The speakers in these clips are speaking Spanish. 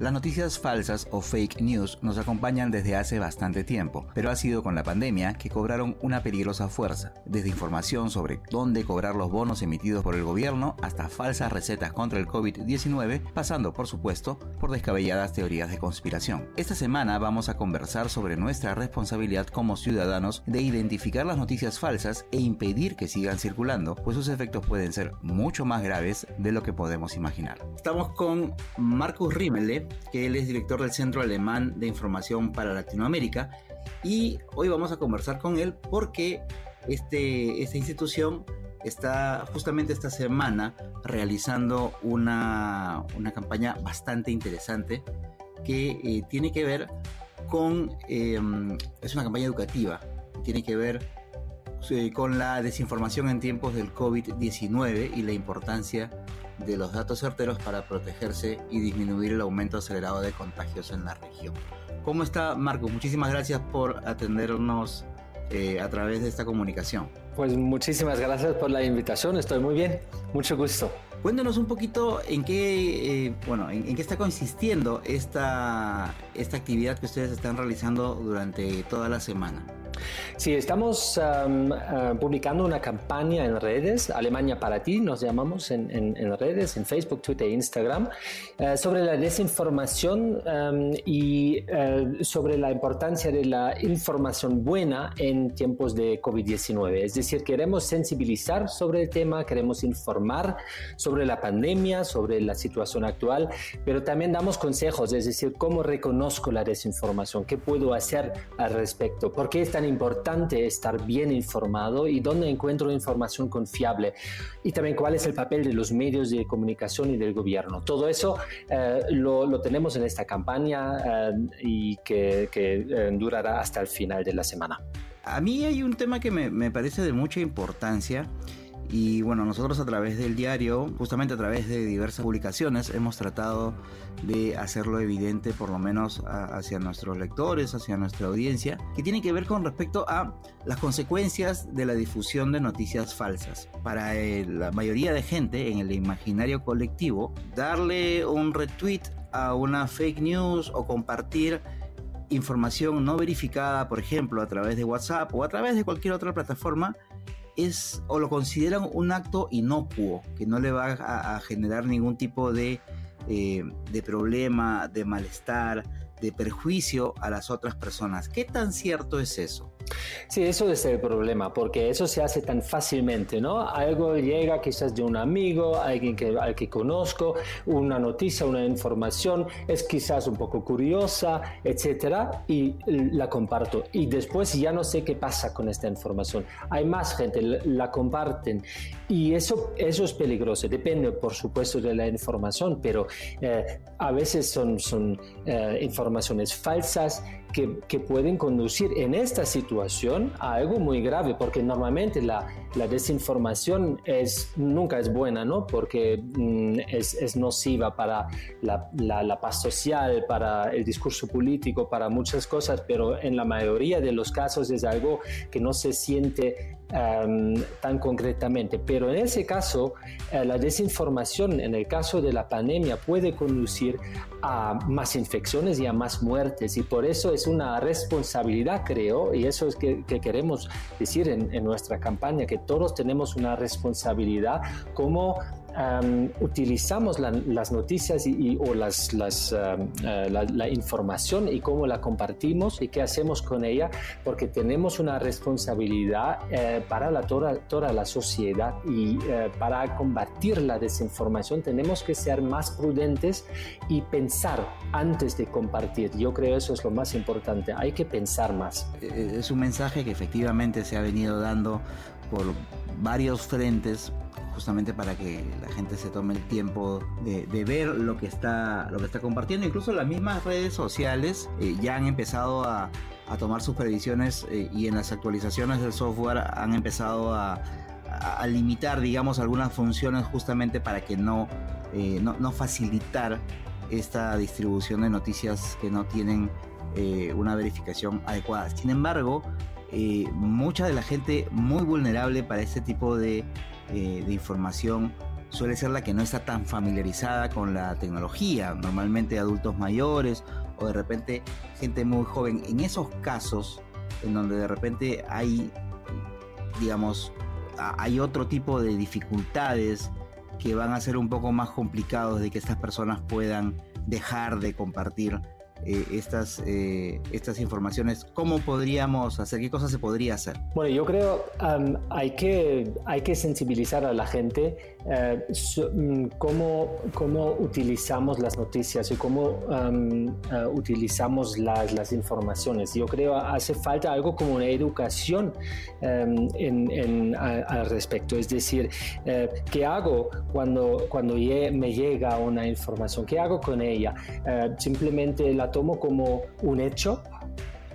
Las noticias falsas o fake news nos acompañan desde hace bastante tiempo, pero ha sido con la pandemia que cobraron una peligrosa fuerza, desde información sobre dónde cobrar los bonos emitidos por el gobierno hasta falsas recetas contra el COVID-19, pasando por supuesto por descabelladas teorías de conspiración. Esta semana vamos a conversar sobre nuestra responsabilidad como ciudadanos de identificar las noticias falsas e impedir que sigan circulando, pues sus efectos pueden ser mucho más graves de lo que podemos imaginar. Estamos con Marcus Rimmele, que él es director del Centro Alemán de Información para Latinoamérica. Y hoy vamos a conversar con él porque este, esta institución está justamente esta semana realizando una, campaña bastante interesante que eh, tiene que ver con, em, es una campaña educativa, tiene que ver eh, con la desinformación en tiempos del COVID-19 y la importancia de los datos certeros para protegerse y disminuir el aumento acelerado de contagios en la región. ¿Cómo está Marco? Muchísimas gracias por atendernos eh, a través de esta comunicación. Pues muchísimas gracias por la invitación, estoy muy bien, mucho gusto. Cuéntanos un poquito en qué, eh, bueno, en, qué está consistiendo esta, esta actividad que ustedes están realizando durante toda la semana. Sí, estamos ah, publicando una campaña en redes, Alemania para ti, nos llamamos en, redes, en Facebook, Twitter e Instagram, eh, sobre la desinformación y eh, sobre la importancia de la información buena en tiempos de COVID-19. Es decir, queremos sensibilizar sobre el tema, queremos informar sobre la pandemia, sobre la situación actual, pero también damos consejos, es decir, cómo reconozco la desinformación, qué puedo hacer al respecto, por qué es tan importante estar bien informado y dónde encuentro información confiable y también cuál es el papel de los medios de comunicación y del gobierno. Todo eso eh, lo, tenemos en esta campaña eh, y que, eh, durará hasta el final de la semana. A mí hay un tema que me, me parece de mucha importancia y bueno, nosotros a través del diario, justamente a través de diversas publicaciones, hemos tratado de hacerlo evidente, por lo menos hacia nuestros lectores, hacia nuestra audiencia, que tiene que ver con respecto a las consecuencias de la difusión de noticias falsas. Para eh, la mayoría de gente en el imaginario colectivo, darle un retweet a una fake news o compartir información no verificada, por ejemplo, a través de WhatsApp o a través de cualquier otra plataforma, es o lo consideran un acto inocuo, que no le va a, generar ningún tipo de, eh, de problema, de malestar, de perjuicio a las otras personas. ¿Qué tan cierto es eso? Sí, eso es el problema, porque eso se hace tan fácilmente, ¿no? Algo llega quizás de un amigo, alguien que, al que conozco, una noticia, una información, es quizás un poco curiosa, etcétera, y la comparto. Y después ya no sé qué pasa con esta información. Hay más gente, la comparten. Y eso, eso es peligroso. Depende, por supuesto, de la información, pero eh, a veces son, son eh, informaciones falsas que, que pueden conducir en esta situación a algo muy grave, porque normalmente la, la desinformación es, nunca es buena, ¿no? Porque mm, es, es, nociva para la, la, paz social, para el discurso político, para muchas cosas, pero en la mayoría de los casos es algo que no se siente tan concretamente. Pero en ese caso, eh, la desinformación, en el caso de la pandemia, puede conducir a más infecciones y a más muertes. Y por eso es una responsabilidad, creo, y eso es que, que queremos decir en, nuestra campaña, que todos tenemos una responsabilidad como utilizamos las noticias y, o las, las, eh, la, información y cómo la compartimos y qué hacemos con ella, porque tenemos una responsabilidad eh, para la, toda, toda la sociedad y eh, para combatir la desinformación tenemos que ser más prudentes y pensar antes de compartir. Yo creo eso es lo más importante, hay que pensar más. Es un mensaje que efectivamente se ha venido dando por varios frentes justamente para que la gente se tome el tiempo de, ver lo que está lo que está compartiendo incluso las mismas redes sociales eh, ya han empezado a, a tomar sus previsiones eh, y en las actualizaciones del software han empezado a, limitar, digamos, algunas funciones justamente para que no, eh, no, no, facilitar esta distribución de noticias que no tienen una verificación adecuada. Sin embargo, mucha de la gente muy vulnerable para este tipo de, de información suele ser la que no está tan familiarizada con la tecnología, normalmente adultos mayores o de repente gente muy joven. En esos casos en donde de repente hay, digamos, hay otro tipo de dificultades que van a ser un poco más complicados de que estas personas puedan dejar de compartir eh, estas, eh, estas informaciones, ¿cómo podríamos hacer? ¿Qué cosas se podría hacer? Bueno, yo creo um, hay, que, hay que sensibilizar a la gente eh, mm, cómo, cómo utilizamos las noticias y cómo um, utilizamos las, las informaciones. Yo creo hace falta algo como una educación um, en, en, al respecto. Es decir, ¿qué hago cuando, cuando me llega una información? ¿Qué hago con ella? simplemente la tomo como un hecho.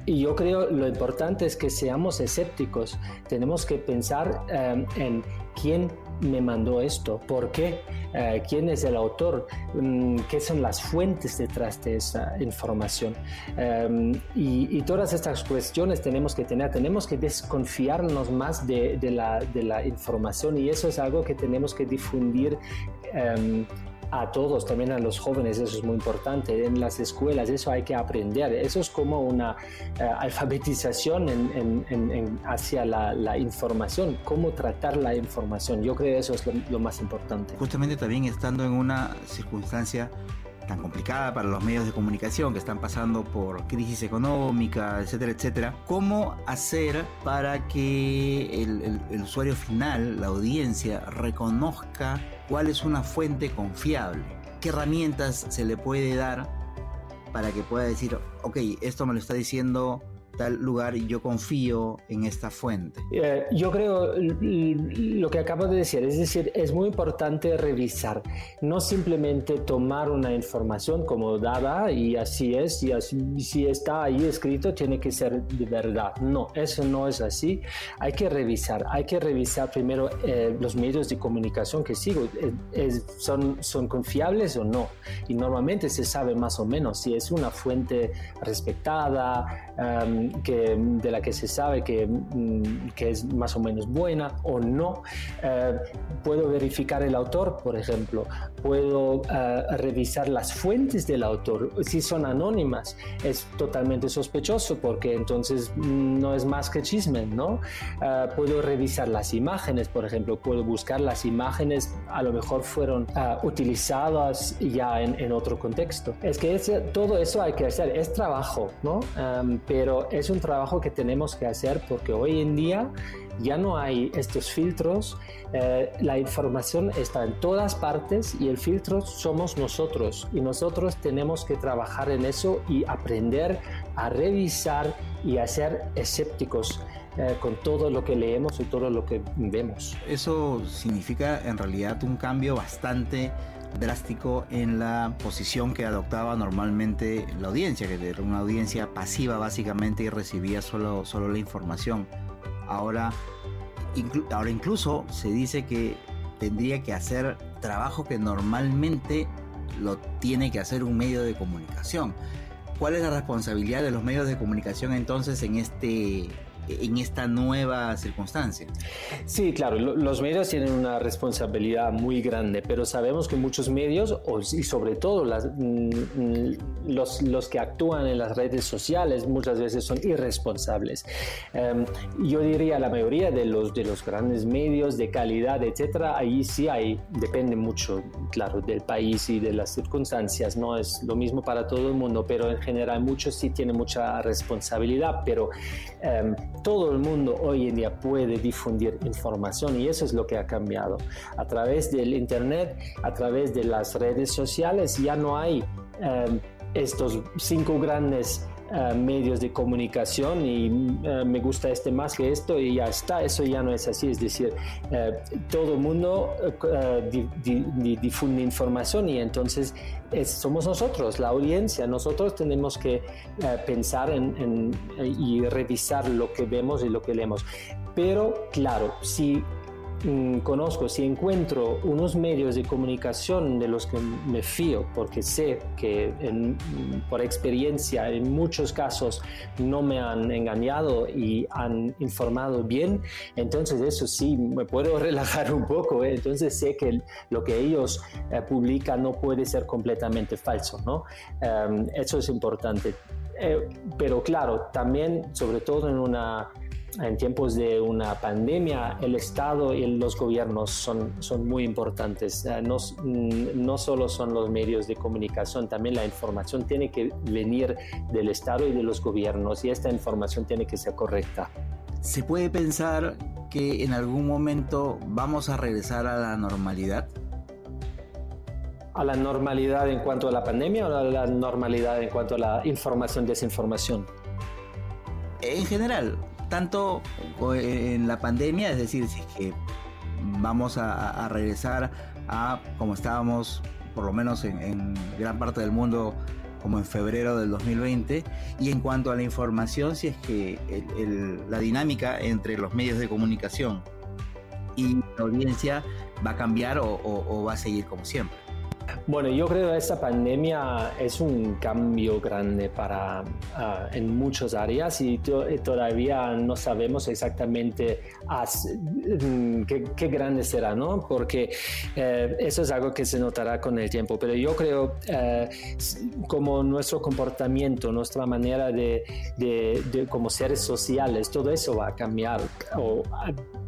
Y yo creo lo importante es que seamos escépticos. Tenemos que pensar em, en quién me mandó esto, por qué, eh, quién es el autor, mm, qué son las fuentes detrás de esa información. Em, y, todas estas cuestiones tenemos que tener, tenemos que desconfiarnos más de, la, de la, información y eso es algo que tenemos que difundir em, a todos, también a los jóvenes, eso es muy importante, en las escuelas, eso hay que aprender, eso es como una eh, alfabetización en, hacia la, información, cómo tratar la información, yo creo que eso es lo, más importante. Justamente también estando en una circunstancia tan complicada para los medios de comunicación que están pasando por crisis económica, etcétera, etcétera, ¿cómo hacer para que el usuario final, la audiencia, reconozca cuál es una fuente confiable, qué herramientas se le puede dar para que pueda decir, ok, esto me lo está diciendo tal lugar y yo confío en esta fuente? Eh, yo creo lo que acabo de decir, es decir, es muy importante revisar, no simplemente tomar una información como dada y así es, y así, si está ahí escrito tiene que ser de verdad. No, eso no es así. Hay que revisar, hay que revisar primero eh, los medios de comunicación que sigo, eh, son, son confiables o no. Y normalmente se sabe más o menos si es una fuente respetada, um, de la que se sabe que, mm, que, es más o menos buena o no. Eh, puedo verificar el autor, por ejemplo. Puedo eh, revisar las fuentes del autor. Si son anónimas, es totalmente sospechoso porque entonces mm, no es más que chisme, ¿no? Eh, puedo revisar las imágenes, por ejemplo. Puedo buscar las imágenes, a lo mejor fueron utilizadas ya en, otro contexto. Es que todo eso hay que hacer. Es trabajo, ¿no? pero es un trabajo que tenemos que hacer porque hoy en día ya no hay estos filtros, eh, la información está en todas partes y el filtro somos nosotros y nosotros tenemos que trabajar en eso y aprender a revisar y a ser escépticos. Eh, con todo lo que leemos y todo lo que vemos. Eso significa en realidad un cambio bastante drástico en la posición que adoptaba normalmente la audiencia, que era una audiencia pasiva básicamente y recibía solo, solo la información. Ahora, ahora incluso se dice que tendría que hacer trabajo que normalmente lo tiene que hacer un medio de comunicación. ¿Cuál es la responsabilidad de los medios de comunicación entonces en este en esta nueva circunstancia. Sí, claro, los medios tienen una responsabilidad muy grande, pero sabemos que muchos medios, y sobre todo las, mm, mm, los, los, que actúan en las redes sociales, muchas veces son irresponsables. Em, yo diría la mayoría de los, de los grandes medios de calidad, etcétera, ahí sí hay, depende mucho, claro, del país y de las circunstancias, no es lo mismo para todo el mundo, pero en general muchos sí tienen mucha responsabilidad, pero em, todo el mundo hoy en día puede difundir información y eso es lo que ha cambiado. A través del Internet, a través de las redes sociales, ya no hay em, estos cinco grandes eh, medios de comunicación y eh, me gusta este más que esto y ya está, eso ya no es así, es decir, eh, todo el mundo difunde información y entonces somos nosotros, la audiencia, nosotros tenemos que pensar en, y revisar lo que vemos y lo que leemos. Pero claro, si Mm, conozco, si encuentro unos medios de comunicación de los que me fío, porque sé que por experiencia en muchos casos no me han engañado y han informado bien, entonces eso sí, me puedo relajar un poco, ¿eh? entonces sé que lo que ellos eh, publican no puede ser completamente falso, ¿no? Em, eso es importante. Eh, pero claro, también, sobre todo en una en tiempos de una pandemia, el Estado y los gobiernos son, son muy importantes. No, no solo son los medios de comunicación, también la información tiene que venir del Estado y de los gobiernos y esta información tiene que ser correcta. ¿Se puede pensar que en algún momento vamos a regresar a la normalidad? ¿A la normalidad en cuanto a la pandemia o a la normalidad en cuanto a la información, desinformación? En general, tanto en la pandemia, es decir, si que vamos a, regresar a como estábamos, por lo menos en, gran parte del mundo, como en febrero del 2020, y en cuanto a la información, si es que la dinámica entre los medios de comunicación y la audiencia va a cambiar o va a seguir como siempre. Bueno, yo creo que esta pandemia es un cambio grande para ah, en muchas áreas y todavía no sabemos exactamente mm, qué, grande será, ¿no? Porque eh, eso es algo que se notará con el tiempo. Pero yo creo eh, como nuestro comportamiento, nuestra manera de, de, como seres sociales, todo eso va a cambiar o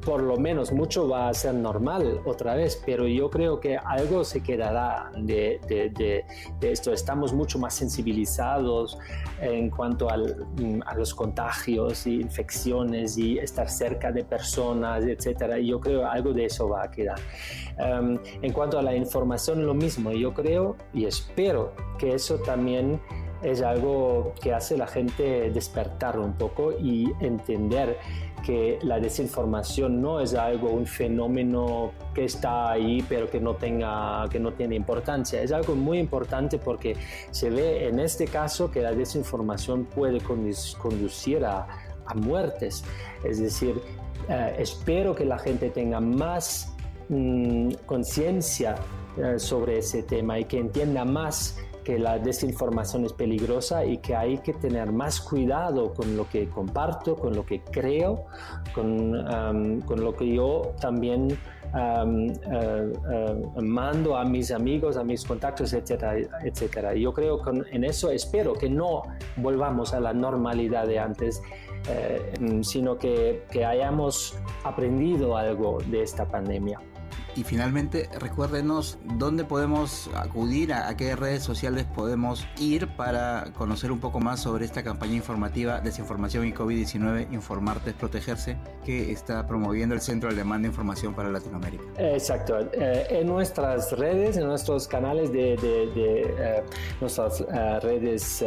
por lo menos mucho va a ser normal otra vez. Pero yo creo que algo se quedará de, esto. Estamos mucho más sensibilizados en cuanto mm, a los contagios y infecciones y estar cerca de personas, etcétera. Yo creo algo de eso va a quedar. Em, en cuanto a la información, lo mismo. Yo creo y espero que eso también es algo que hace la gente despertar un poco y entender que la desinformación no es algo, un fenómeno que está ahí pero que no, tenga, que no tiene importancia. Es algo muy importante porque se ve en este caso que la desinformación puede conducir a, muertes. Es decir, eh, espero que la gente tenga más mm, conciencia eh, sobre ese tema y que entienda más que la desinformación es peligrosa y que hay que tener más cuidado con lo que comparto, con lo que creo, con, um, con lo que yo también um, uh, uh, mando a mis amigos, a mis contactos, etcétera, etcétera. Yo creo que en eso espero que no volvamos a la normalidad de antes, uh, sino que, que hayamos aprendido algo de esta pandemia. Y finalmente, recuérdenos dónde podemos acudir, a, qué redes sociales podemos ir para conocer un poco más sobre esta campaña informativa Desinformación y COVID-19, Informarte es Protegerse, que está promoviendo el Centro Alemán de Información para Latinoamérica. Exacto. Eh, en nuestras redes, en nuestros canales de, eh, nuestras eh, redes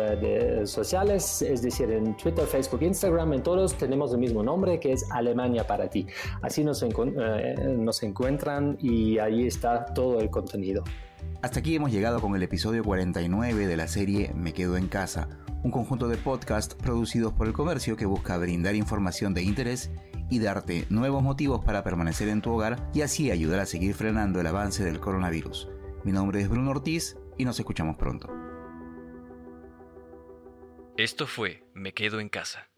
sociales, es decir, en Twitter, Facebook, Instagram, en todos tenemos el mismo nombre que es Alemania para ti. Así nos, nos encuentran y ahí está todo el contenido. Hasta aquí hemos llegado con el episodio 49 de la serie Me Quedo en Casa, un conjunto de podcasts producidos por el comercio que busca brindar información de interés y darte nuevos motivos para permanecer en tu hogar y así ayudar a seguir frenando el avance del coronavirus. Mi nombre es Bruno Ortiz y nos escuchamos pronto. Esto fue Me Quedo en Casa.